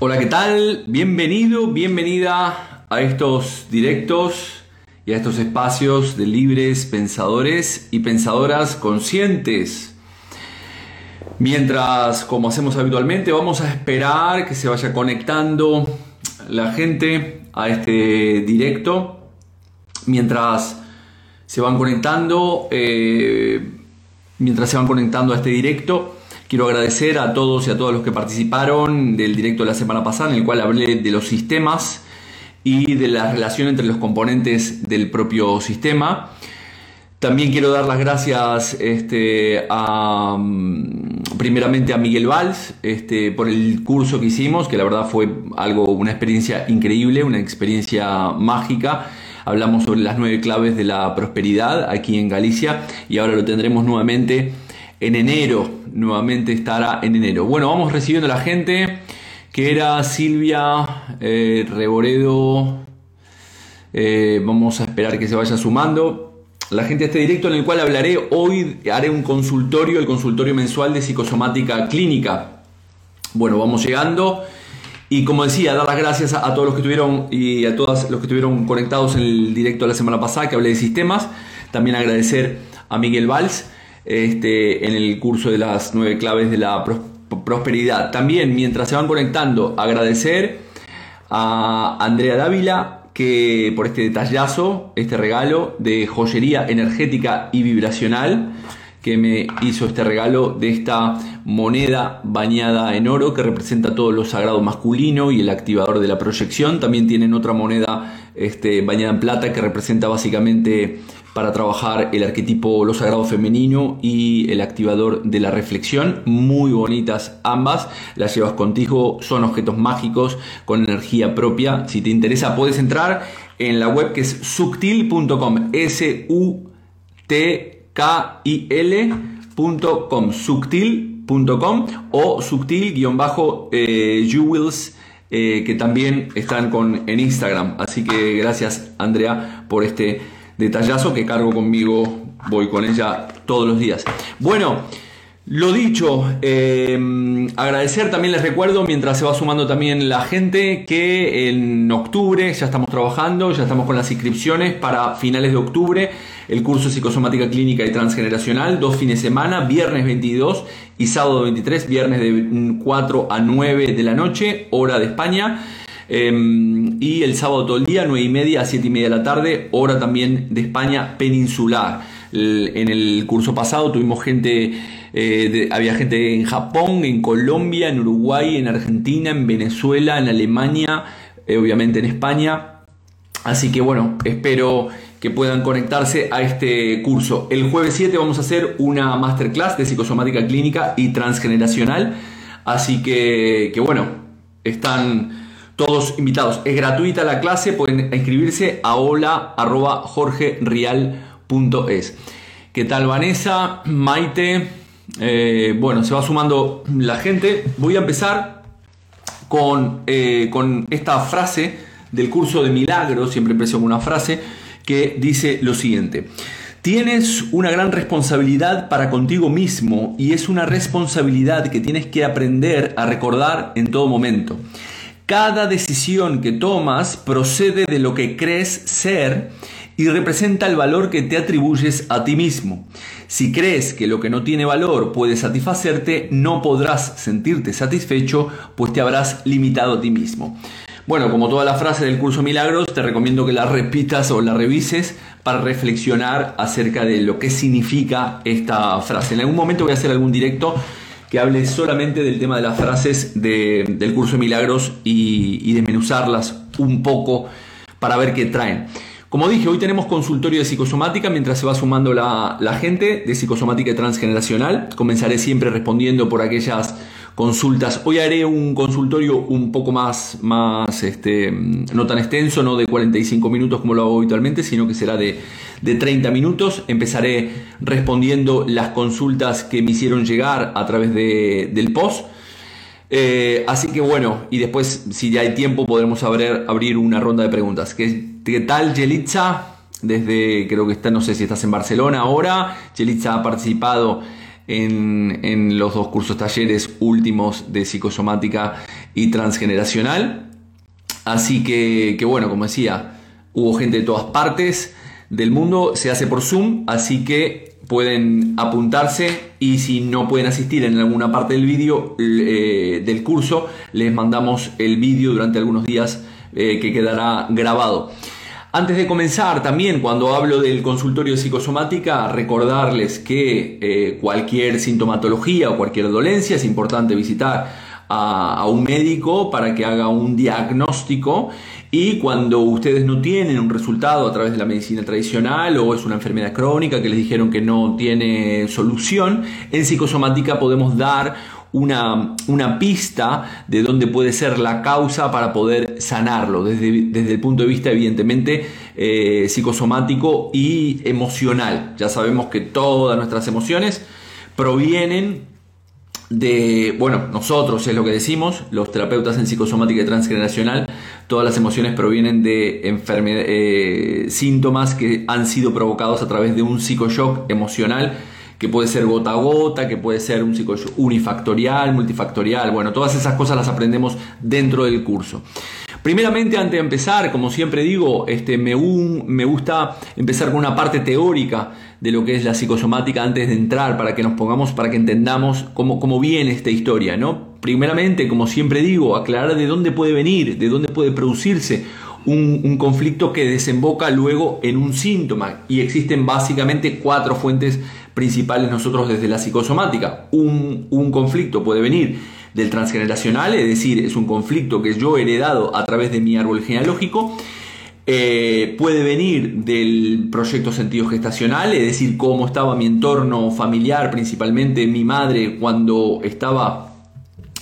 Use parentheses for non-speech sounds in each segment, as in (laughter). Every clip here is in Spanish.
Hola, ¿qué tal? Bienvenido, bienvenida a estos directos y a estos espacios de libres pensadores y pensadoras conscientes. Mientras, como hacemos habitualmente, vamos a esperar que se vaya conectando la gente a este directo. Mientras se van conectando, eh, mientras se van conectando a este directo, Quiero agradecer a todos y a todos los que participaron del directo de la semana pasada, en el cual hablé de los sistemas y de la relación entre los componentes del propio sistema. También quiero dar las gracias este, a, mm, primeramente a Miguel Valls este, por el curso que hicimos, que la verdad fue algo, una experiencia increíble, una experiencia mágica. Hablamos sobre las nueve claves de la prosperidad aquí en Galicia y ahora lo tendremos nuevamente en enero, nuevamente estará en enero. Bueno, vamos recibiendo a la gente, que era Silvia eh, Reboredo, eh, vamos a esperar que se vaya sumando. La gente de este directo en el cual hablaré hoy, haré un consultorio, el consultorio mensual de psicosomática clínica. Bueno, vamos llegando. Y como decía, dar las gracias a, todos los que estuvieron y a todos los que estuvieron conectados en el directo la semana pasada que hablé de sistemas. También agradecer a Miguel Valls este, en el curso de las nueve claves de la prosperidad. También, mientras se van conectando, agradecer a Andrea Dávila que por este detallazo, este regalo de joyería energética y vibracional que me hizo este regalo de esta moneda bañada en oro que representa todo lo sagrado masculino y el activador de la proyección. También tienen otra moneda este, bañada en plata que representa básicamente para trabajar el arquetipo lo sagrado femenino y el activador de la reflexión. Muy bonitas ambas. Las llevas contigo, son objetos mágicos con energía propia. Si te interesa puedes entrar en la web que es subtil.com. S-U-T K-I-L.com, subtil.com o subtil-jewels. Eh, que también están con, en Instagram. Así que gracias Andrea por este detallazo que cargo conmigo, voy con ella todos los días. Bueno, lo dicho, em, agradecer también les recuerdo, mientras se va sumando también la gente, que en octubre ya estamos trabajando, ya estamos con las inscripciones para finales de octubre, el curso Psicosomática Clínica y Transgeneracional, dos fines de semana, viernes 22 y sábado 23, viernes de 4 a 9 de la noche, hora de España. Em, y el sábado todo el día, 9 y media a 7 y media de la tarde, hora también de España peninsular. en el curso pasado tuvimos gente eh, había gente en Japón, en Colombia, en Uruguay, en Argentina, en Venezuela, en Alemania, eh, obviamente en España. Así que bueno, espero que puedan conectarse a este curso. El jueves 7 vamos a hacer una masterclass de psicosomática clínica y transgeneracional. Así que, que bueno, están todos invitados. Es gratuita la clase, pueden inscribirse a hola.jorgerial.es. ¿Qué tal Vanessa? Maite, eh, bueno, se va sumando la gente. Voy a empezar con, eh, con esta frase del curso de milagros, siempre empiezo con una frase que dice lo siguiente. Tienes una gran responsabilidad para contigo mismo y es una responsabilidad que tienes que aprender a recordar en todo momento. Cada decisión que tomas procede de lo que crees ser y representa el valor que te atribuyes a ti mismo. Si crees que lo que no tiene valor puede satisfacerte, no podrás sentirte satisfecho, pues te habrás limitado a ti mismo. Bueno, como toda la frase del curso Milagros, te recomiendo que la repitas o la revises para reflexionar acerca de lo que significa esta frase. En algún momento voy a hacer algún directo que hable solamente del tema de las frases del curso Milagros y, y desmenuzarlas un poco para ver qué traen. Como dije, hoy tenemos consultorio de psicosomática mientras se va sumando la, gente de psicosomática transgeneracional. Comenzaré siempre respondiendo por aquellas consultas. Hoy haré un consultorio un poco más, más este, no tan extenso, no de 45 minutos como lo hago habitualmente, sino que será de, de 30 minutos. Empezaré respondiendo las consultas que me hicieron llegar a través de, del post. Eh, así que bueno, y después, si ya hay tiempo, podremos abrir, abrir una ronda de preguntas. ¿Qué, qué tal, Yelitza? Desde, creo que está, no sé si estás en Barcelona ahora. Yelitza ha participado en, los dos cursos talleres últimos de psicosomática y transgeneracional. Así que, que bueno, como decía, hubo gente de todas partes del mundo, se hace por Zoom, así que pueden apuntarse y si no pueden asistir en alguna parte del vídeo eh, del curso, les mandamos el vídeo durante algunos días eh, que quedará grabado. Antes de comenzar, también cuando hablo del consultorio de psicosomática, recordarles que eh, cualquier sintomatología o cualquier dolencia es importante visitar a, un médico para que haga un diagnóstico. Y cuando ustedes no tienen un resultado a través de la medicina tradicional o es una enfermedad crónica que les dijeron que no tiene solución, en psicosomática podemos dar una, una, pista de dónde puede ser la causa para poder sanarlo, desde, desde el punto de vista evidentemente eh, psicosomático y emocional. Ya sabemos que todas nuestras emociones provienen de, bueno, nosotros es lo que decimos, los terapeutas en psicosomática y transgeneracional, todas las emociones provienen de eh, síntomas que han sido provocados a través de un psicoshock emocional que puede ser gota a gota, que puede ser un psicoshock unifactorial, multifactorial, bueno, todas esas cosas las aprendemos dentro del curso. Primeramente, antes de empezar, como siempre digo, este, me, me gusta empezar con una parte teórica de lo que es la psicosomática antes de entrar, para que nos pongamos, para que entendamos cómo, cómo viene esta historia, ¿no? Primeramente, como siempre digo, aclarar de dónde puede venir, de dónde puede producirse un, conflicto que desemboca luego en un síntoma. Y existen básicamente cuatro fuentes principales nosotros desde la psicosomática. Un, un conflicto puede venir del transgeneracional, es decir, es un conflicto que yo he heredado a través de mi árbol genealógico. Eh, puede venir del proyecto sentido gestacional, es decir, cómo estaba mi entorno familiar, principalmente mi madre cuando estaba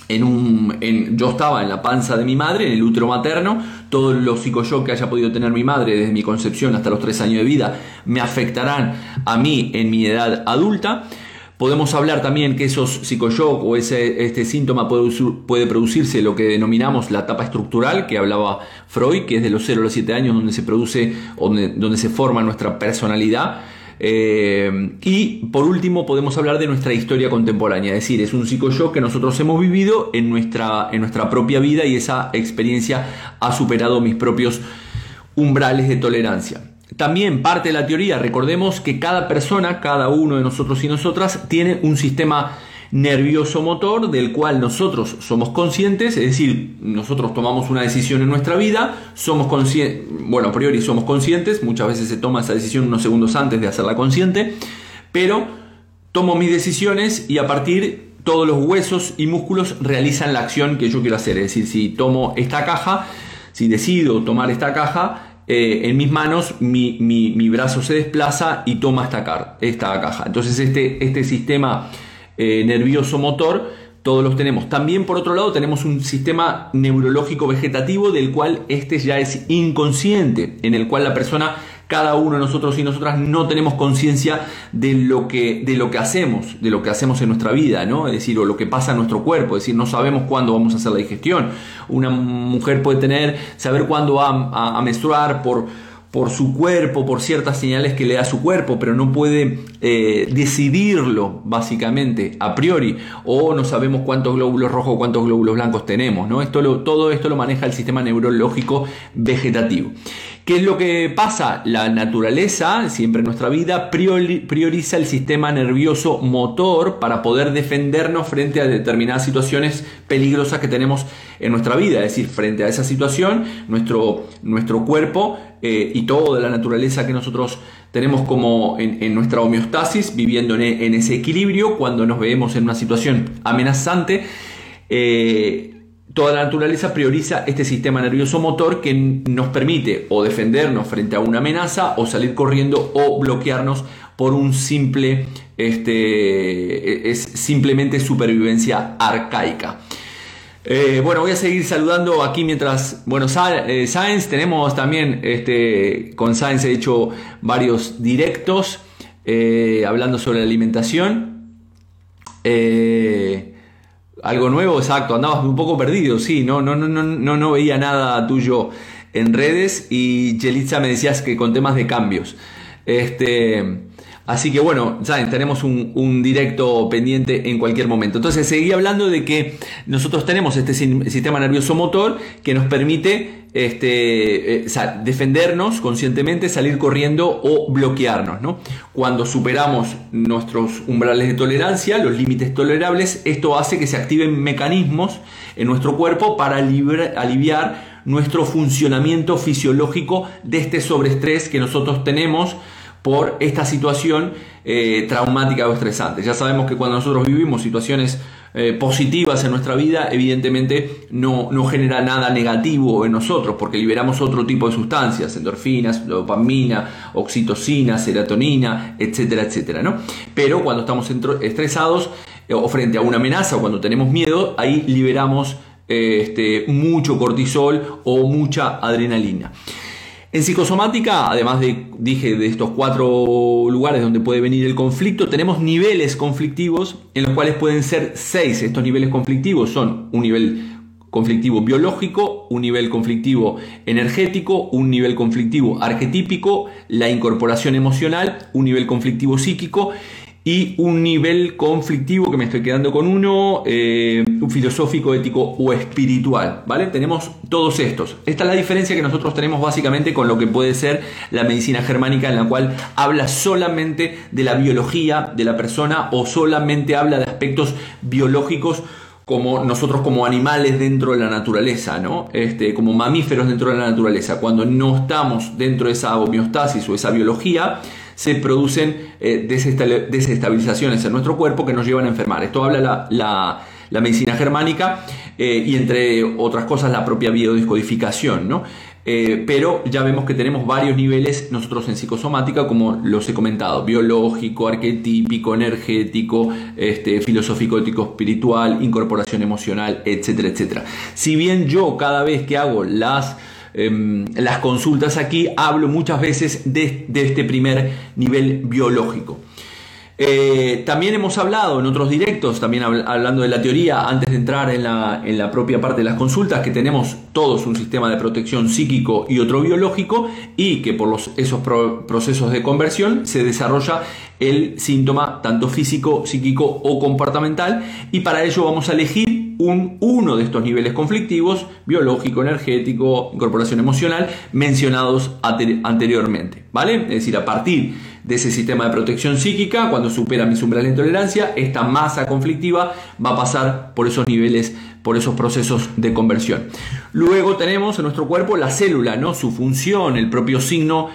en un, yo estaba en la panza de mi madre, en el útero materno, todos los psicoyoc que haya podido tener mi madre desde mi concepción hasta los tres años de vida me afectarán a mí en mi edad adulta. Podemos hablar también que esos psicoshock o ese, este síntoma puede, puede, producirse lo que denominamos la etapa estructural que hablaba Freud, que es de los 0 a los 7 años donde se produce, donde, donde se forma nuestra personalidad. Eh, y por último podemos hablar de nuestra historia contemporánea, es decir, es un psicoshock que nosotros hemos vivido en nuestra, en nuestra propia vida y esa experiencia ha superado mis propios umbrales de tolerancia. También parte de la teoría, recordemos que cada persona, cada uno de nosotros y nosotras, tiene un sistema nervioso motor del cual nosotros somos conscientes, es decir, nosotros tomamos una decisión en nuestra vida, somos conscientes, bueno, a priori somos conscientes, muchas veces se toma esa decisión unos segundos antes de hacerla consciente, pero tomo mis decisiones y a partir todos los huesos y músculos realizan la acción que yo quiero hacer, es decir, si tomo esta caja, si decido tomar esta caja, eh, en mis manos mi, brazo se desplaza y toma esta, esta caja. Entonces este, este sistema eh, nervioso motor todos los tenemos. También por otro lado tenemos un sistema neurológico vegetativo del cual este ya es inconsciente, en el cual la persona cada uno de nosotros y nosotras no tenemos conciencia de lo que de lo que hacemos, de lo que hacemos en nuestra vida, ¿no? Es decir, o lo que pasa en nuestro cuerpo, es decir, no sabemos cuándo vamos a hacer la digestión. Una mujer puede tener saber cuándo va a, menstruar por por su cuerpo, por ciertas señales que le da su cuerpo, pero no puede eh, decidirlo básicamente a priori, o no sabemos cuántos glóbulos rojos cuántos glóbulos blancos tenemos. ¿no? Esto todo esto lo maneja el sistema neurológico vegetativo. ¿Qué es lo que pasa? La naturaleza, siempre en nuestra vida, prioriza el sistema nervioso motor para poder defendernos frente a determinadas situaciones peligrosas que tenemos en nuestra vida. Es decir, frente a esa situación, nuestro, nuestro cuerpo eh, y toda la naturaleza que nosotros tenemos como en, nuestra homeostasis, viviendo en, ese equilibrio, cuando nos vemos en una situación amenazante, eh, Toda la naturaleza prioriza este sistema nervioso motor que nos permite o defendernos frente a una amenaza o salir corriendo o bloquearnos por un simple, este, es simplemente supervivencia arcaica. Eh, bueno, voy a seguir saludando aquí mientras, bueno, eh, Science, tenemos también, este, con Science he hecho varios directos eh, hablando sobre la alimentación. Algo nuevo, exacto, andabas un poco perdido, sí, no, no, no, no, no veía nada tuyo en redes. Y Yelitza me decías que con temas de cambios. Este, Así que bueno, saben, tenemos un, directo pendiente en cualquier momento. Entonces seguí hablando de que nosotros tenemos este sistema nervioso motor que nos permite este, eh, defendernos conscientemente, salir corriendo o bloquearnos. ¿no? Cuando superamos nuestros umbrales de tolerancia, los límites tolerables, esto hace que se activen mecanismos en nuestro cuerpo para aliviar nuestro funcionamiento fisiológico de este sobreestrés que nosotros tenemos por esta situación eh, traumática o estresante. Ya sabemos que cuando nosotros vivimos situaciones eh, positivas en nuestra vida, evidentemente no, no, genera nada negativo en nosotros, porque liberamos otro tipo de sustancias, endorfinas, dopamina, oxitocina, serotonina, etcétera, etcétera. ¿no? Pero cuando estamos estresados eh, o frente a una amenaza o cuando tenemos miedo, ahí liberamos este, mucho cortisol o mucha adrenalina. En psicosomática, además de, dije, de estos cuatro lugares donde puede venir el conflicto, tenemos niveles conflictivos en los cuales pueden ser seis. Estos niveles conflictivos son un nivel conflictivo biológico, un nivel conflictivo energético, un nivel conflictivo arquetípico, la incorporación emocional, un nivel conflictivo psíquico y un nivel conflictivo que me estoy quedando con uno, eh, filosófico, ético o espiritual, ¿vale? Tenemos todos estos. Esta es la diferencia que nosotros tenemos básicamente con lo que puede ser la medicina germánica en la cual habla solamente de la biología de la persona o solamente habla de aspectos biológicos como nosotros como animales dentro de la naturaleza, ¿no? Este, como mamíferos dentro de la naturaleza. Cuando no estamos dentro de esa homeostasis o esa biología, se producen eh, desestabilizaciones en nuestro cuerpo que nos llevan a enfermar. Esto habla la, medicina germánica eh, y entre otras cosas la propia biodescodificación, ¿no? Eh, pero ya vemos que tenemos varios niveles nosotros en psicosomática, como los he comentado, biológico, arquetípico, energético, este, filosófico, ético, espiritual, incorporación emocional, etcétera, etcétera. Si bien yo cada vez que hago las Em, las consultas aquí, hablo muchas veces de, este primer nivel biológico. Eh, también hemos hablado en otros directos, también hablando de la teoría, antes de entrar en la, propia parte de las consultas, que tenemos todos un sistema de protección psíquico y otro biológico, y que por esos procesos de conversión se desarrolla el síntoma tanto físico, psíquico o comportamental, y para ello vamos a elegir un, uno de estos niveles conflictivos, biológico, energético, incorporación emocional, mencionados anteriormente. ¿Vale? Es decir, a partir de ese sistema de protección psíquica, cuando supera mis umbrales de tolerancia, esta masa conflictiva va a pasar por esos niveles, por esos procesos de conversión. Luego tenemos en nuestro cuerpo la célula, ¿no? Su función, el propio signo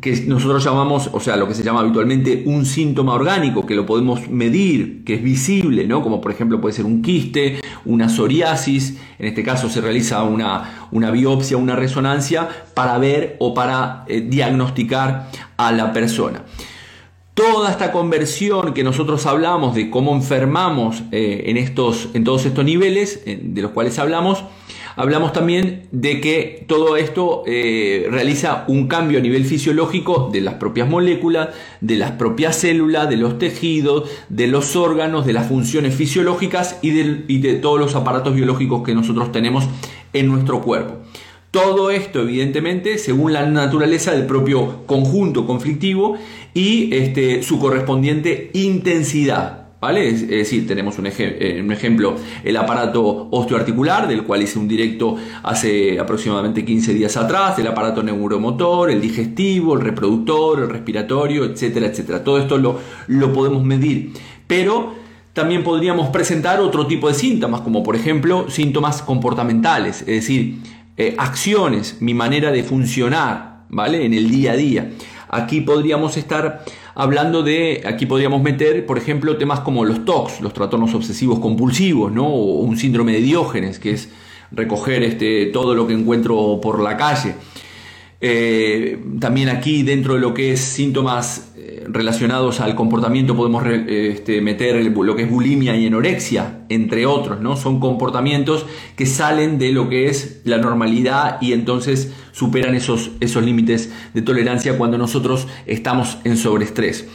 que nosotros llamamos, o sea, lo que se llama habitualmente un síntoma orgánico, que lo podemos medir, que es visible, ¿no? Como por ejemplo puede ser un quiste, una psoriasis, en este caso se realiza una, una biopsia, una resonancia para ver o para eh, diagnosticar a la persona. Toda esta conversión que nosotros hablamos de cómo enfermamos eh, en, estos, en todos estos niveles de los cuales hablamos, Hablamos también de que todo esto eh, realiza un cambio a nivel fisiológico de las propias moléculas, de las propias células, de los tejidos, de los órganos, de las funciones fisiológicas y de, y de todos los aparatos biológicos que nosotros tenemos en nuestro cuerpo. Todo esto, evidentemente, según la naturaleza del propio conjunto conflictivo y este, su correspondiente intensidad. ¿Vale? Es, decir, tenemos eh, un, ejemplo, el aparato osteoarticular, del cual hice un directo hace aproximadamente 15 días atrás, el aparato neuromotor, el digestivo, el reproductor, el respiratorio, etcétera, etcétera. Todo esto lo, lo podemos medir. Pero también podríamos presentar otro tipo de síntomas, como por ejemplo síntomas comportamentales, es decir, eh, acciones, mi manera de funcionar, ¿vale? En el día a día. Aquí podríamos estar hablando de, aquí podríamos meter, por ejemplo, temas como los TOCs, los trastornos obsesivos compulsivos, ¿no? O un síndrome de Diógenes, que es recoger este, todo lo que encuentro por la calle. Eh, también aquí dentro de lo que es síntomas eh, relacionados al comportamiento podemos este, meter lo que es bulimia y anorexia, entre otros, ¿no? Son comportamientos que salen de lo que es la normalidad y entonces superan esos, esos límites de tolerancia cuando nosotros estamos en sobreestrés.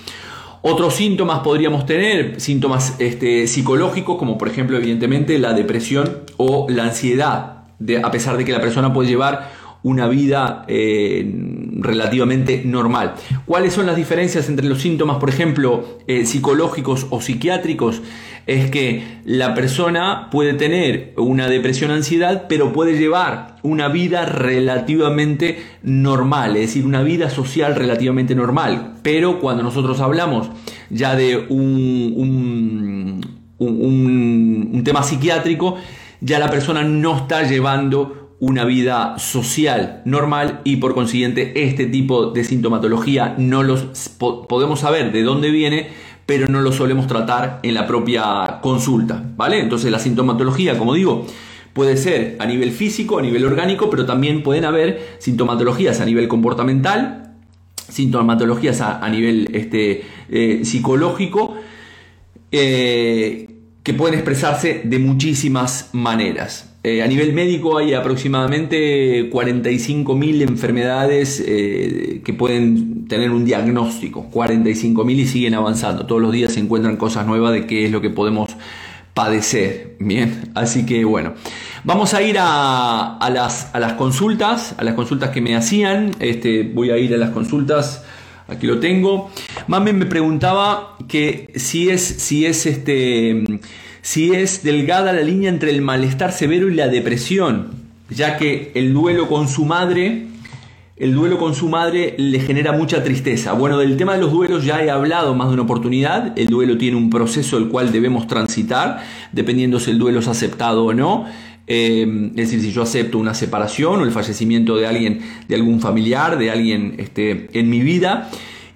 Otros síntomas podríamos tener, síntomas este, psicológicos, como por ejemplo, evidentemente, la depresión o la ansiedad, a pesar de que la persona puede llevar una vida eh, relativamente normal. ¿Cuáles son las diferencias entre los síntomas, por ejemplo, eh, psicológicos o psiquiátricos? Es que la persona puede tener una depresión ansiedad, pero puede llevar una vida relativamente normal, es decir, una vida social relativamente normal. Pero cuando nosotros hablamos ya de un, un, un tema psiquiátrico, ya la persona no está llevando una vida social normal y por consiguiente este tipo de sintomatología no los podemos saber de dónde viene pero no lo solemos tratar en la propia consulta, ¿vale? Entonces la sintomatología, como digo, puede ser a nivel físico, a nivel orgánico, pero también pueden haber sintomatologías a nivel comportamental, sintomatologías a, nivel este, eh, psicológico, eh, que pueden expresarse de muchísimas maneras. Eh, a nivel médico hay aproximadamente 45.000 enfermedades eh, que pueden tener un diagnóstico, 45.000 y siguen avanzando. Todos los días se encuentran cosas nuevas de qué es lo que podemos padecer. Bien, así que bueno, vamos a ir a, las, consultas, a las consultas que me hacían. Este, voy a ir a las consultas. Aquí lo tengo. Mame me preguntaba que si es, si es este si es delgada la línea entre el malestar severo y la depresión, ya que el duelo con su madre, el duelo con su madre le genera mucha tristeza. Bueno, del tema de los duelos ya he hablado más de una oportunidad. El duelo tiene un proceso el cual debemos transitar, dependiendo si el duelo es aceptado o no. Eh, es decir, si yo acepto una separación o el fallecimiento de alguien, de algún familiar, de alguien este, en mi vida.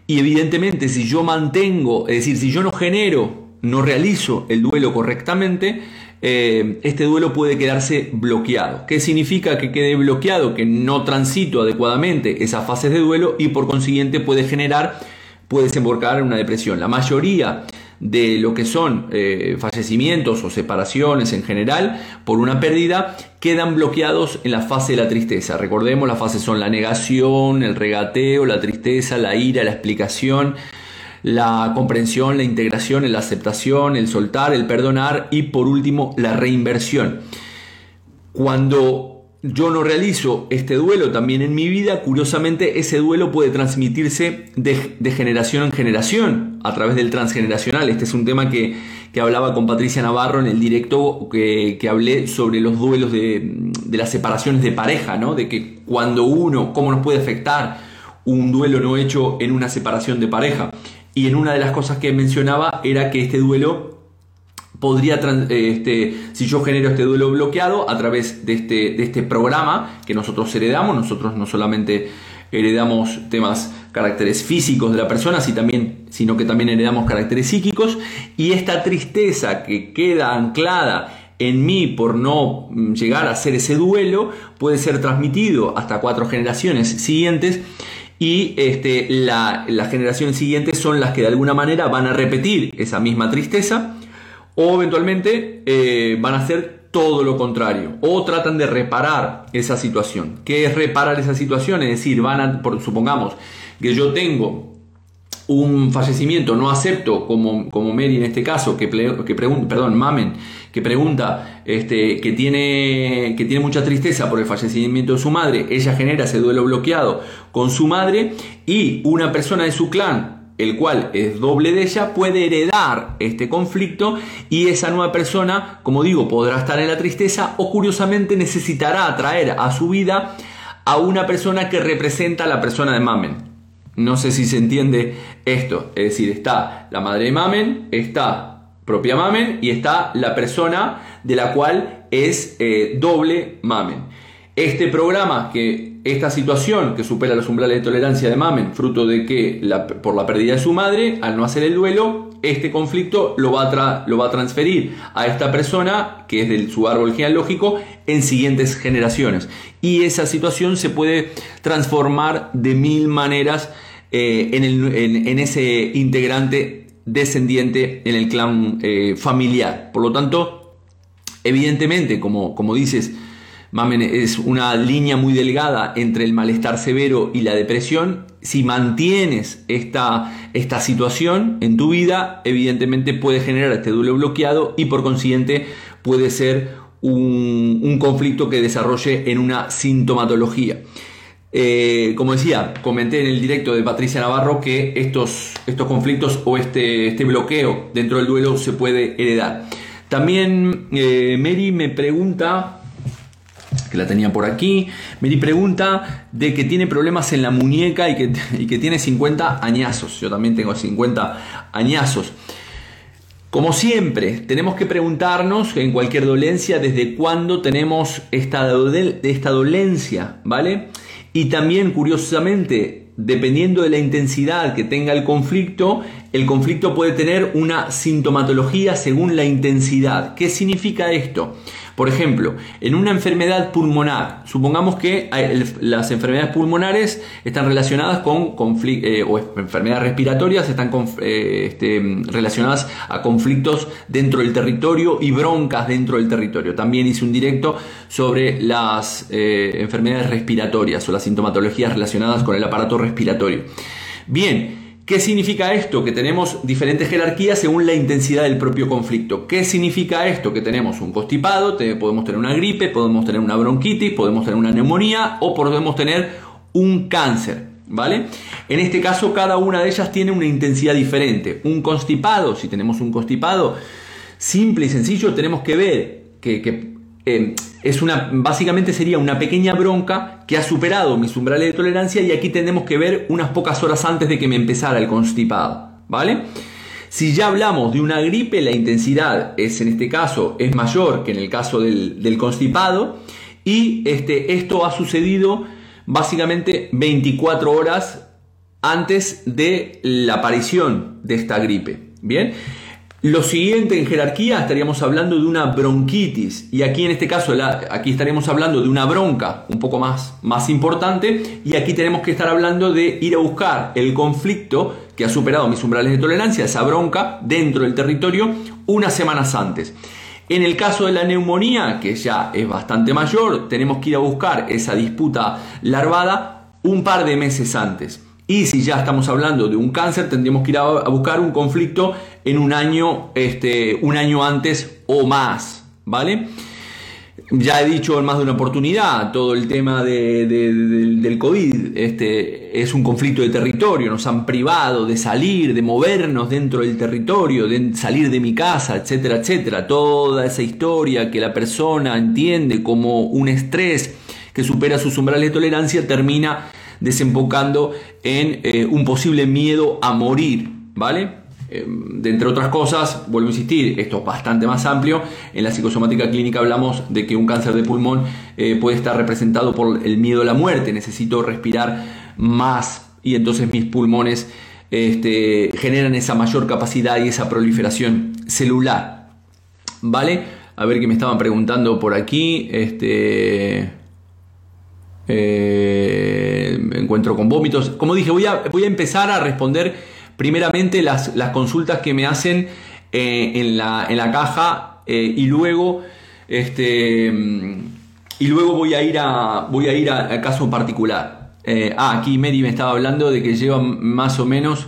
Y evidentemente, si yo mantengo, es decir, si yo no genero no realizo el duelo correctamente, eh, este duelo puede quedarse bloqueado. ¿Qué significa que quede bloqueado? Que no transito adecuadamente esas fases de duelo y por consiguiente puede generar, puede desembocar en una depresión. La mayoría de lo que son eh, fallecimientos o separaciones en general por una pérdida quedan bloqueados en la fase de la tristeza. Recordemos, las fases son la negación, el regateo, la tristeza, la ira, la explicación, la comprensión, la integración, la aceptación, el soltar, el perdonar y por último la reinversión. Cuando yo no realizo este duelo también en mi vida, curiosamente ese duelo puede transmitirse de, generación en generación a través del transgeneracional. Este es un tema que, hablaba con Patricia Navarro en el directo que, hablé sobre los duelos de, de, las separaciones de pareja, ¿no? de que cuando uno, cómo nos puede afectar un duelo no hecho en una separación de pareja. Y en una de las cosas que mencionaba era que este duelo podría, este, si yo genero este duelo bloqueado a través de este, de este programa que nosotros heredamos, nosotros no solamente heredamos temas, caracteres físicos de la persona, sino que también heredamos caracteres psíquicos, y esta tristeza que queda anclada en mí por no mm, llegar a hacer ese duelo puede ser transmitido hasta cuatro generaciones siguientes y este, la, las generaciones siguientes son las que de alguna manera van a repetir esa misma tristeza o eventualmente eh, van a hacer todo lo contrario o tratan de reparar esa situación. ¿Qué es reparar esa situación? Es decir, van a, por, supongamos que yo tengo un fallecimiento no acepto, como, como Mary en este caso, que, que pregunta, perdón, Mamen, que pregunta este, que, tiene, que tiene mucha tristeza por el fallecimiento de su madre, ella genera ese duelo bloqueado con su madre y una persona de su clan el cual es doble de ella, puede heredar este conflicto y esa nueva persona, como digo, podrá estar en la tristeza o curiosamente necesitará atraer a su vida a una persona que representa a la persona de Mamen. No sé si se entiende esto. Es decir, está la madre de Mamen, está propia Mamen y está la persona de la cual es eh, doble Mamen. Este programa que esta situación que supera los umbrales de tolerancia de Mamen, fruto de que por la pérdida de su madre, al no hacer el duelo, este conflicto lo va, a lo va a transferir a esta persona, que es de su árbol genealógico, en siguientes generaciones. Y esa situación se puede transformar de mil maneras eh, en, ese integrante descendiente en el clan eh, familiar. Por lo tanto, evidentemente, como, como dices, es una línea muy delgada entre el malestar severo y la depresión. Si mantienes esta, esta situación en tu vida, evidentemente puede generar este duelo bloqueado y por consiguiente puede ser un, conflicto que desarrolle en una sintomatología. Eh, como decía, comenté en el directo de Patricia Navarro que estos, estos conflictos o este, este bloqueo dentro del duelo se puede heredar. También eh, Mary me pregunta que la tenía por aquí. Mary pregunta de que tiene problemas en la muñeca y que, (laughs) que tiene 50 añazos. Yo también tengo 50 añazos. Como siempre, tenemos que preguntarnos en cualquier dolencia desde cuándo tenemos esta dolencia, ¿vale? Y también, curiosamente, dependiendo de la intensidad que tenga el conflicto, el conflicto puede tener una sintomatología según la intensidad. ¿Qué significa esto? Por ejemplo, en una enfermedad pulmonar, supongamos que las enfermedades pulmonares están relacionadas con eh, o enfermedades respiratorias están eh, este, relacionadas a conflictos dentro del territorio y broncas dentro del territorio. También hice un directo sobre las eh, enfermedades respiratorias o las sintomatologías relacionadas con el aparato respiratorio. Bien, ¿Qué significa esto? Que tenemos diferentes jerarquías según la intensidad del propio conflicto. ¿Qué significa esto? Que tenemos un constipado, podemos tener una gripe, podemos tener una bronquitis, podemos tener una neumonía o podemos tener un cáncer. ¿Vale? En este caso, cada una de ellas tiene una intensidad diferente. Un constipado, si tenemos un constipado simple y sencillo, tenemos que ver que eh, es una, básicamente sería una pequeña bronca que ha superado mis umbrales de tolerancia y aquí tenemos que ver unas pocas horas antes de que me empezara el constipado, ¿vale? Si ya hablamos de una gripe, la intensidad es en este caso es mayor que en el caso del, constipado y este, esto ha sucedido básicamente 24 horas antes de la aparición de esta gripe. Bien, lo siguiente en jerarquía estaríamos hablando de una bronquitis y aquí en este caso aquí estaríamos hablando de una bronca un poco más, más importante y aquí tenemos que estar hablando de ir a buscar el conflicto que ha superado mis umbrales de tolerancia, esa bronca dentro del territorio unas semanas antes. En el caso de la neumonía, que ya es bastante mayor, tenemos que ir a buscar esa disputa larvada un par de meses antes. Y si ya estamos hablando de un cáncer, tendríamos que ir a, buscar un conflicto en un año, este, un año antes o más, ¿vale? Ya he dicho en más de una oportunidad, todo el tema del COVID este, es un conflicto de territorio, nos han privado de salir, de movernos dentro del territorio, de salir de mi casa, etcétera, etcétera. Toda esa historia que la persona entiende como un estrés que supera sus umbrales de tolerancia termina desembocando en eh, un posible miedo a morir, ¿vale? Eh, de entre otras cosas, vuelvo a insistir, esto es bastante más amplio. En la psicosomática clínica hablamos de que un cáncer de pulmón eh, puede estar representado por el miedo a la muerte. Necesito respirar más y entonces mis pulmones este, generan esa mayor capacidad y esa proliferación celular. ¿Vale? A ver qué me estaban preguntando por aquí. Este. Eh, encuentro con vómitos. Como dije, voy a, voy a empezar a responder primeramente las, las consultas que me hacen eh, en, la, en, la, caja eh, y luego este y luego voy a ir a voy a ir al caso particular. ah, aquí Mary me estaba hablando de que lleva más o menos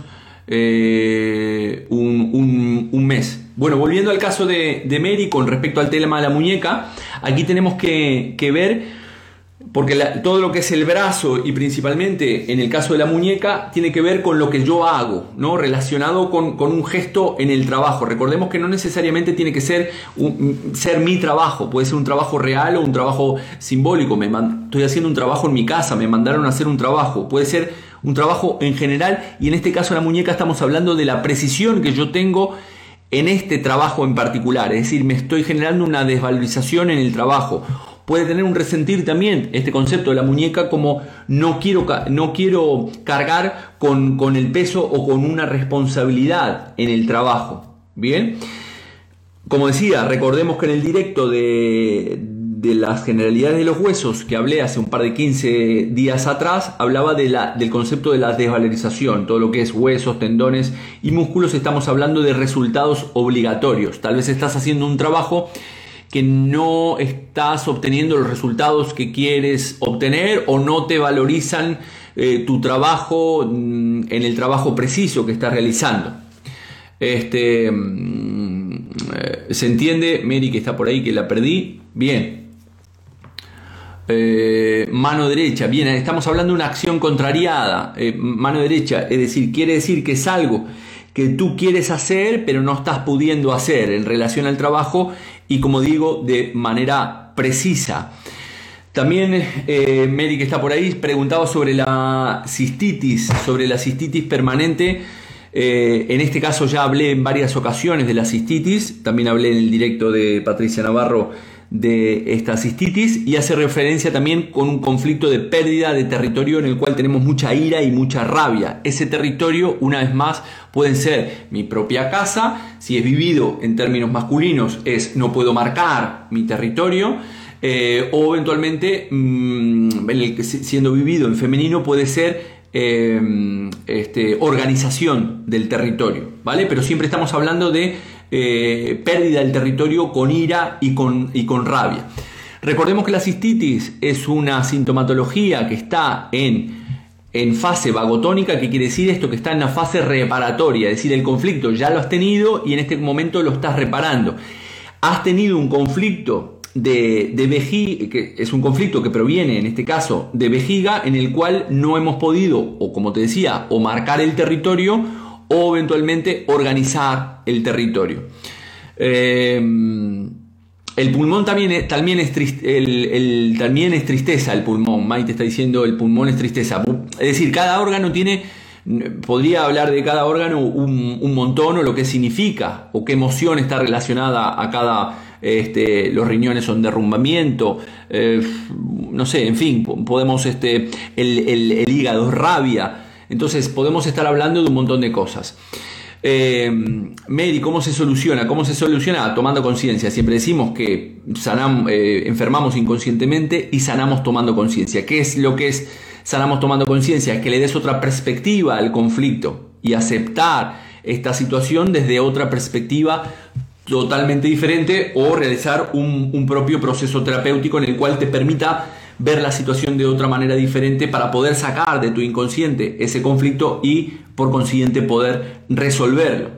un, un, mes. Bueno, volviendo al caso de, de, Mary con respecto al tema de la muñeca, aquí tenemos que, que ver porque todo lo que es el brazo y principalmente en el caso de la muñeca tiene que ver con lo que yo hago, ¿no? relacionado con, un gesto en el trabajo. Recordemos que no necesariamente tiene que ser, ser mi trabajo, puede ser un trabajo real o un trabajo simbólico. Me estoy haciendo un trabajo en mi casa, me mandaron a hacer un trabajo, puede ser un trabajo en general y en este caso la muñeca estamos hablando de la precisión que yo tengo en este trabajo en particular, es decir, me estoy generando una desvalorización en el trabajo puede tener un resentir también este concepto de la muñeca como no quiero, no quiero cargar con, con el peso o con una responsabilidad en el trabajo. Bien, como decía, recordemos que en el directo de, de las generalidades de los huesos que hablé hace un par de 15 días atrás, hablaba de la, del concepto de la desvalorización, todo lo que es huesos, tendones y músculos, estamos hablando de resultados obligatorios. Tal vez estás haciendo un trabajo que no estás obteniendo los resultados que quieres obtener o no te valorizan eh, tu trabajo mm, en el trabajo preciso que estás realizando. Este, mm, eh, ¿Se entiende? Mary que está por ahí, que la perdí. Bien, eh, mano derecha, bien, estamos hablando de una acción contrariada, mano derecha, es decir, quiere decir que es algo que tú quieres hacer pero no estás pudiendo hacer en relación al trabajo y como digo, de manera precisa. También eh, Mary que está por ahí preguntaba sobre la cistitis, sobre la cistitis permanente. en este caso ya hablé en varias ocasiones de la cistitis, también hablé en el directo de Patricia Navarro de esta cistitis y hace referencia también con un conflicto de pérdida de territorio en el cual tenemos mucha ira y mucha rabia. Ese territorio, una vez más, puede ser mi propia casa, si es vivido en términos masculinos es no puedo marcar mi territorio, eh, o eventualmente mm, siendo vivido en femenino puede ser eh, este, organización del territorio, ¿vale? Pero siempre estamos hablando de eh, pérdida del territorio con ira y con, y con rabia. Recordemos que la cistitis es una sintomatología que está en, en fase vagotónica, que quiere decir esto, que está en la fase reparatoria, es decir, el conflicto ya lo has tenido y en este momento lo estás reparando. Has tenido un conflicto de, de vejiga, que es un conflicto que proviene en este caso de vejiga, en el cual no hemos podido, o como te decía, o marcar el territorio o eventualmente organizar el territorio. Eh, el pulmón también es, también, es el, también es tristeza, el pulmón. Maite está diciendo el pulmón es tristeza. Es decir, cada órgano tiene, podría hablar de cada órgano un, montón o lo que significa o qué emoción está relacionada a cada, este, los riñones son derrumbamiento, eh, no sé, en fin, podemos, este, el, el, el hígado rabia, entonces podemos estar hablando de un montón de cosas. Eh, Mary, ¿cómo se soluciona? ¿Cómo se soluciona? Tomando conciencia. Siempre decimos que sanamos, eh, enfermamos inconscientemente y sanamos tomando conciencia. ¿Qué es lo que es sanamos tomando conciencia? Que le des otra perspectiva al conflicto y aceptar esta situación desde otra perspectiva totalmente diferente o realizar un propio proceso terapéutico en el cual te permita ver la situación de otra manera diferente para poder sacar de tu inconsciente ese conflicto y por consiguiente poder resolverlo.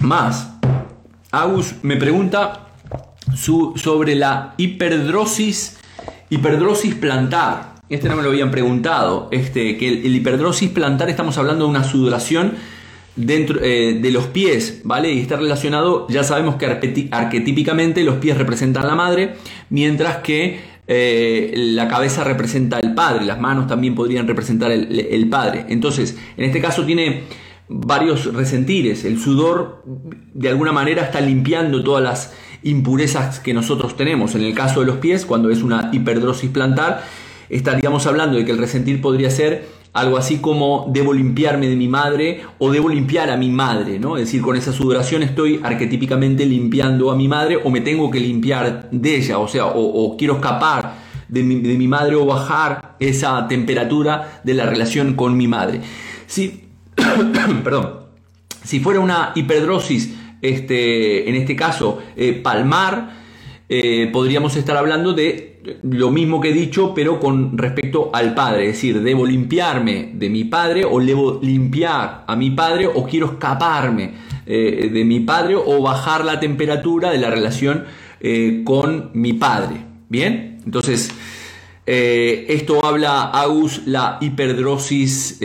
Más, Agus me pregunta sobre la hiperdrosis, hiperdrosis plantar. Este no me lo habían preguntado. Este, que el, el hiperdrosis plantar estamos hablando de una sudoración dentro eh, de los pies, ¿vale? Y está relacionado, ya sabemos que arquetípicamente los pies representan la madre, mientras que eh, la cabeza representa el padre, las manos también podrían representar el, padre. Entonces, en este caso tiene varios resentires, el sudor de alguna manera está limpiando todas las impurezas que nosotros tenemos. En el caso de los pies, cuando es una hiperdrosis plantar, estaríamos hablando de que el resentir podría ser algo así como debo limpiarme de mi madre o debo limpiar a mi madre, ¿no? Es decir, con esa sudoración estoy arquetípicamente limpiando a mi madre o me tengo que limpiar de ella, o sea, o, quiero escapar de mi, madre o bajar esa temperatura de la relación con mi madre. Si, (coughs) perdón, si fuera una hiperdrosis, este, en este caso, eh, palmar, eh, podríamos estar hablando de lo mismo que he dicho, pero con respecto al padre. Es decir, debo limpiarme de mi padre o debo limpiar a mi padre o quiero escaparme eh, de mi padre o bajar la temperatura de la relación eh, con mi padre. Bien, entonces esto habla, Agus, la hiperdrosis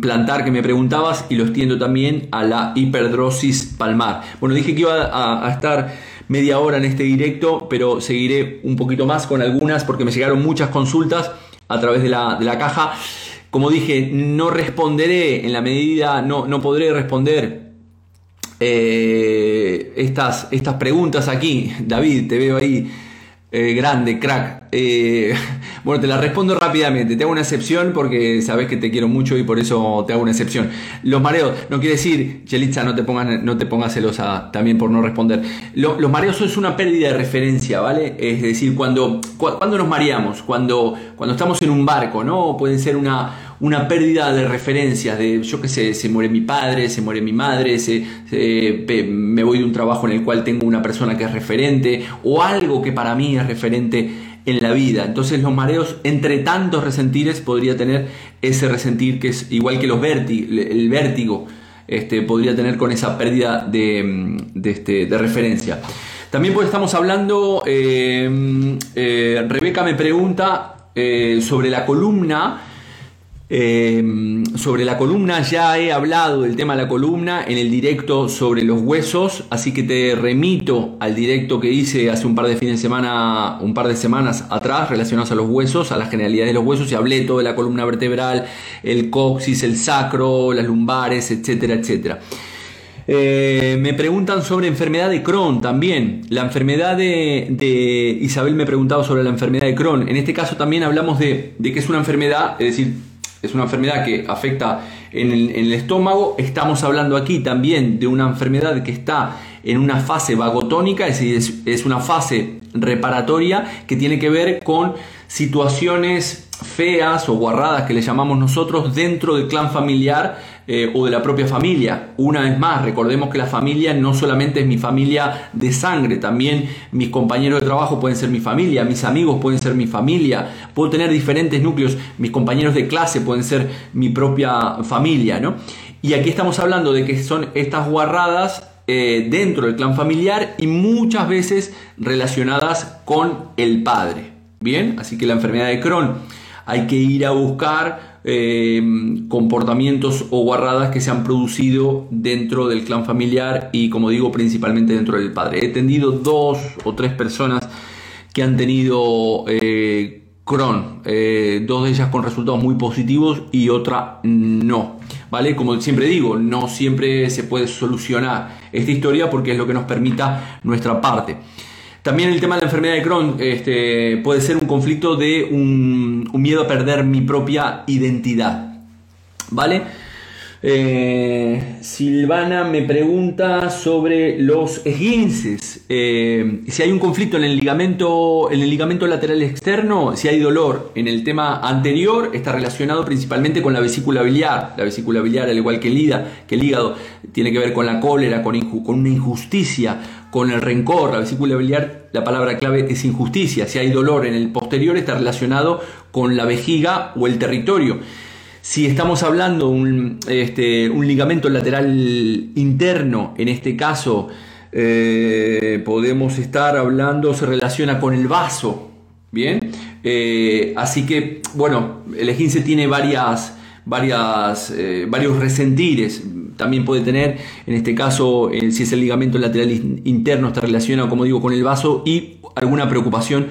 plantar que me preguntabas y lo extiendo también a la hiperdrosis palmar. Bueno, dije que iba a estar media hora en este directo, pero seguiré un poquito más con algunas porque me llegaron muchas consultas a través de la, de la caja. Como dije, no responderé en la medida, no, no podré responder eh, estas, estas preguntas aquí. David, te veo ahí. Eh, grande, crack. Eh, (laughs) bueno, te la respondo rápidamente. Te hago una excepción porque sabes que te quiero mucho y por eso te hago una excepción. Los mareos, no quiere decir, Chelitza, no te pongas, no te pongas celosa también por no responder. los mareos es una pérdida de referencia, ¿vale? Es decir, cuando, cuando nos mareamos, cuando, cuando estamos en un barco, ¿no? Puede ser una, una pérdida de referencias, de yo qué sé, se muere mi padre, se muere mi madre, se, me voy de un trabajo en el cual tengo una persona que es referente o algo que para mí es referente en la vida. Entonces los mareos, entre tantos resentires, podría tener ese resentir que es igual que los el vértigo, este, podría tener con esa pérdida de, este, de referencia. También pues estamos hablando, eh, eh, Rebeca me pregunta eh, sobre la columna eh, sobre la columna ya he hablado del tema de la columna en el directo sobre los huesos, así que te remito al directo que hice hace un par de fines de semana, un par de semanas atrás, relacionados a los huesos, a las generalidades de los huesos, y hablé todo de la columna vertebral, el coxis, el sacro, las lumbares, etcétera, etcétera. Eh, me preguntan sobre enfermedad de Crohn también. La enfermedad de, Isabel me preguntaba sobre la enfermedad de Crohn. En este caso también hablamos de, de que es una enfermedad, es decir, es una enfermedad que afecta en el, estómago. Estamos hablando aquí también de una enfermedad que está en una fase vagotónica, es decir, es una fase reparatoria que tiene que ver con situaciones feas o guarradas que le llamamos nosotros dentro del clan familiar eh, o de la propia familia. Una vez más, recordemos que la familia no solamente es mi familia de sangre, también mis compañeros de trabajo pueden ser mi familia, mis amigos pueden ser mi familia, puedo tener diferentes núcleos, mis compañeros de clase pueden ser mi propia familia, ¿no? Y aquí estamos hablando de que son estas guarradas eh, dentro del clan familiar y muchas veces relacionadas con el padre. Bien, así que la enfermedad de Crohn hay que ir a buscar eh, comportamientos o guarradas que se han producido dentro del clan familiar y como digo principalmente dentro del padre. He tenido dos o tres personas que han tenido eh, eh, dos de ellas con resultados muy positivos y otra no. ¿Vale? Como siempre digo, no siempre se puede solucionar esta historia porque es lo que nos permita nuestra parte. También el tema de la enfermedad de Crohn este, puede ser un conflicto de un, miedo a perder mi propia identidad. ¿Vale? Eh, Silvana me pregunta sobre los esguinces. Eh, si hay un conflicto en el, ligamento, en el ligamento lateral externo, si hay dolor. En el tema anterior está relacionado principalmente con la vesícula biliar. La vesícula biliar, al igual que el, que el hígado, tiene que ver con la cólera, con, con una injusticia, con el rencor. La vesícula biliar, la palabra clave es injusticia. Si hay dolor en el posterior, está relacionado con la vejiga o el territorio. Si estamos hablando un, este, un ligamento lateral interno, en este caso, eh, podemos estar hablando, se relaciona con el vaso. Bien, eh, así que, bueno, el esguince tiene varias, varias, eh, varios resentires también puede tener, en este caso, si es el ligamento lateral interno, está relacionado, como digo, con el vaso y alguna preocupación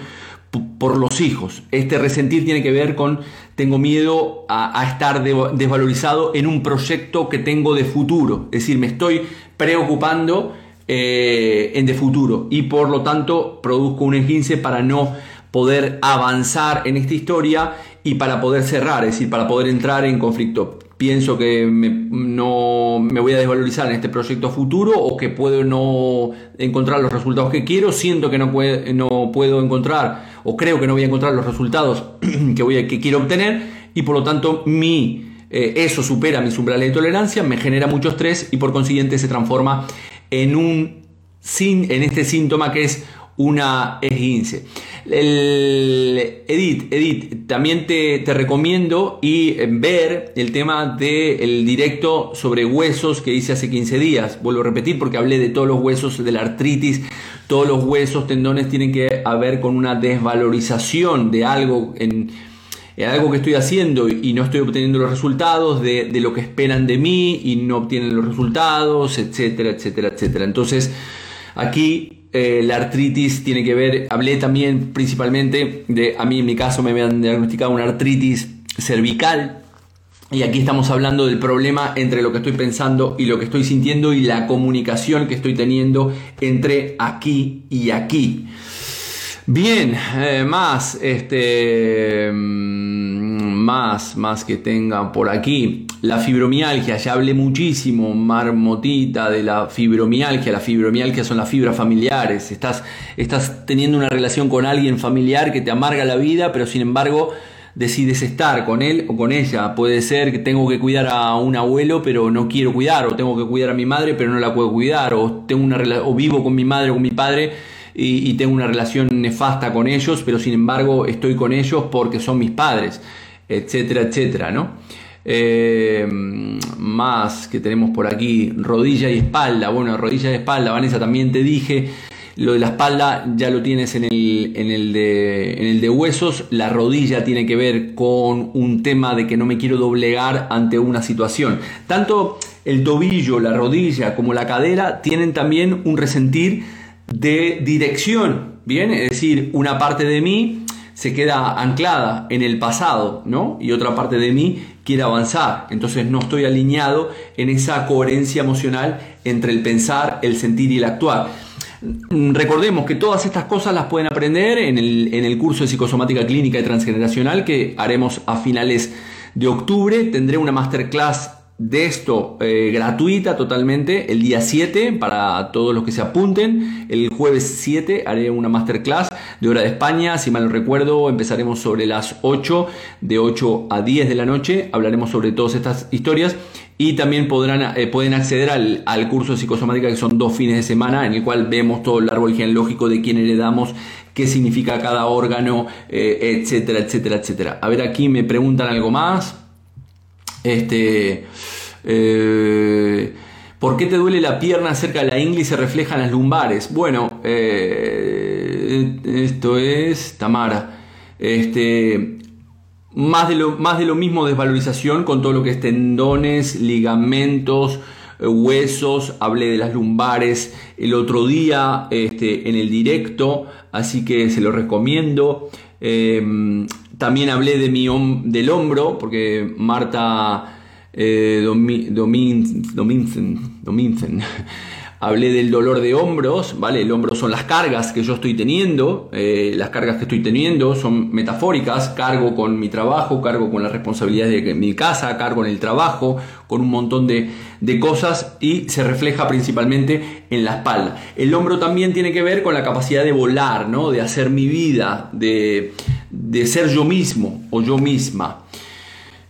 por los hijos. Este resentir tiene que ver con tengo miedo a, estar desvalorizado en un proyecto que tengo de futuro. Es decir, me estoy preocupando eh, en de futuro y por lo tanto produzco un esguince para no poder avanzar en esta historia y para poder cerrar, es decir, para poder entrar en conflicto pienso que no me voy a desvalorizar en este proyecto futuro o que puedo no encontrar los resultados que quiero, siento que no, no puedo encontrar o creo que no voy a encontrar los resultados (clears throat) que, voy a, que quiero obtener y por lo tanto mi, eh, eso supera mis umbrales de tolerancia, me genera mucho estrés y por consiguiente se transforma en, un, en este síntoma que es una esguince. El, Edith, Edith, también te, recomiendo y eh, ver el tema del directo sobre huesos que hice hace 15 días. Vuelvo a repetir porque hablé de todos los huesos, de la artritis, todos los huesos, tendones tienen que ver con una desvalorización de algo en, algo que estoy haciendo y no estoy obteniendo los resultados de, de, lo que esperan de mí y no obtienen los resultados, etcétera, etcétera, etcétera. Entonces, aquí eh, la artritis tiene que ver, hablé también principalmente de, a mí en mi caso me habían diagnosticado una artritis cervical, Y aquí estamos hablando del problema entre lo que estoy pensando y lo que estoy sintiendo y la comunicación que estoy teniendo entre aquí y aquí. Bien, eh, más, este, mm, más, más que tengan por aquí. La fibromialgia, ya hablé muchísimo, marmotita, de la fibromialgia. La fibromialgia son las fibras familiares. Estás, estás teniendo una relación con alguien familiar que te amarga la vida, pero sin embargo decides estar con él o con ella. Puede ser que tengo que cuidar a un abuelo, pero no quiero cuidar, o tengo que cuidar a mi madre, pero no la puedo cuidar, o tengo una o vivo con mi madre o con mi padre y, tengo una relación nefasta con ellos, pero sin embargo estoy con ellos porque son mis padres, etcétera, etcétera, ¿no? Eh, más que tenemos por aquí, rodilla y espalda. Bueno, rodilla y espalda, Vanessa, también te dije lo de la espalda ya lo tienes en el, en el, de, en el de huesos. La rodilla tiene que ver con un tema de que no me quiero doblegar ante una situación. Tanto el tobillo, la rodilla como la cadera tienen también un resentir de dirección. Bien, es decir, una parte de mí se queda anclada en el pasado, ¿no? Y otra parte de mí quiere avanzar. Entonces no estoy alineado en esa coherencia emocional entre el pensar, el sentir y el actuar. Recordemos que todas estas cosas las pueden aprender en el, en el curso de psicosomática clínica y transgeneracional que haremos a finales de octubre. Tendré una masterclass de esto eh, gratuita totalmente el día 7 para todos los que se apunten. El jueves 7 haré una masterclass de hora de España. Si mal no recuerdo, empezaremos sobre las 8, de 8 a 10 de la noche. Hablaremos sobre todas estas historias y también podrán, eh, pueden acceder al, al, curso de psicosomática que son dos fines de semana en el cual vemos todo el árbol genealógico de quién heredamos, qué significa cada órgano, eh, etcétera, etcétera, etcétera. A ver, aquí me preguntan algo más. Este, eh, ¿Por qué te duele la pierna cerca de la ingle y se reflejan las lumbares? Bueno, esto es Tamara. Este, más de, lo, más de lo mismo desvalorización con todo lo que es tendones, ligamentos, eh, huesos, hablé de las lumbares el otro día este, en el directo, así que se lo recomiendo. Em, también hablé de mi del hombro, porque Marta eh, (laughs) Hablé del dolor de hombros, ¿vale? El hombro son las cargas que yo estoy teniendo, eh, las cargas que estoy teniendo son metafóricas, cargo con mi trabajo, cargo con las responsabilidades de mi casa, cargo en el trabajo, con un montón de, cosas y se refleja principalmente en la espalda. El hombro también tiene que ver con la capacidad de volar, ¿no? De hacer mi vida, de, de ser yo mismo o yo misma.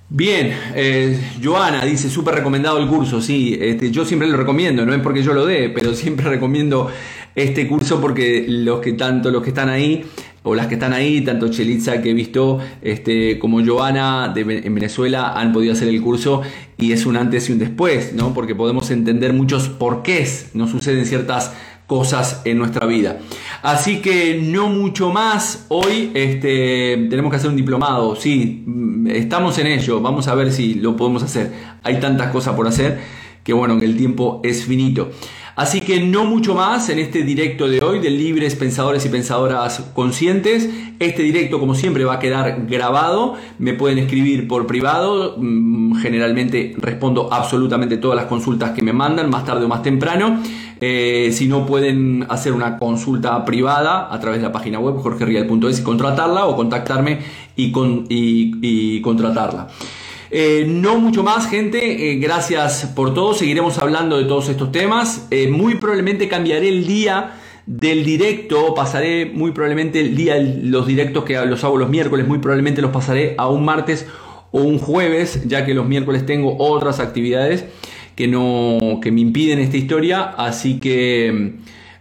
Bien, eh, Joana dice, súper recomendado el curso, sí, este, yo siempre lo recomiendo, no es porque yo lo dé, pero siempre (laughs) recomiendo este curso porque los que tanto los que están ahí o las que están ahí, tanto Chelitza que he visto este, como Joana en Venezuela han podido hacer el curso y es un antes y un después, ¿no? Porque podemos entender muchos porqués nos suceden ciertas cosas en nuestra vida. Así que no mucho más. Hoy este, tenemos que hacer un diplomado. Sí, estamos en ello. Vamos a ver si lo podemos hacer. Hay tantas cosas por hacer que bueno, el tiempo es finito. Así que no mucho más en este directo de hoy de Libres Pensadores y Pensadoras Conscientes. Este directo, como siempre, va a quedar grabado. Me pueden escribir por privado. Mm, generalmente respondo absolutamente todas las consultas que me mandan, más tarde o más temprano. Eh, si no, pueden hacer una consulta privada a través de la página web jorgerial.es y contratarla o contactarme y, y, contratarla. Eh, no mucho más, gente. Eh, gracias por todo. Seguiremos hablando de todos estos temas. muy probablemente cambiaré el día del directo. Pasaré muy probablemente el día, los directos que los hago los miércoles, muy probablemente los pasaré a un martes o un jueves, ya que los miércoles tengo otras actividades que, no, que me impiden esta historia. Así que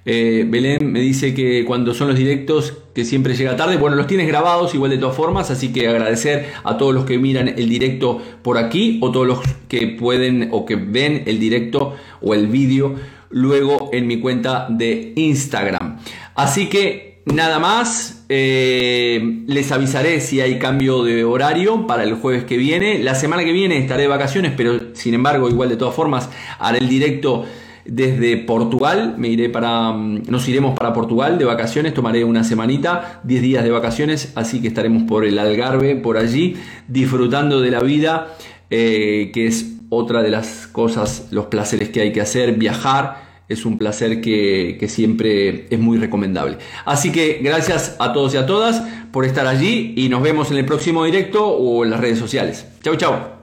eh, Belén me dice que cuando son los directos que siempre llega tarde, bueno, los tienes grabados igual de todas formas, así que agradecer a todos los que miran el directo por aquí o todos los que pueden o que ven el directo o el vídeo luego en mi cuenta de Instagram. Así que Nada más, eh, les avisaré si hay cambio de horario para el jueves que viene. La semana que viene estaré de vacaciones, pero sin embargo, igual de todas formas, haré el directo desde Portugal. Me iré para, mm, nos iremos para Portugal de vacaciones. Tomaré una semanita, 10 días de vacaciones, así que estaremos por el Algarve, por allí, disfrutando de la vida eh, que es otra de las cosas, los placeres que hay que hacer, viajar. Es un placer que, que siempre es muy recomendable. Así que gracias a todos y a todas por estar allí y nos vemos en el próximo directo o en las redes sociales. Chau, chau.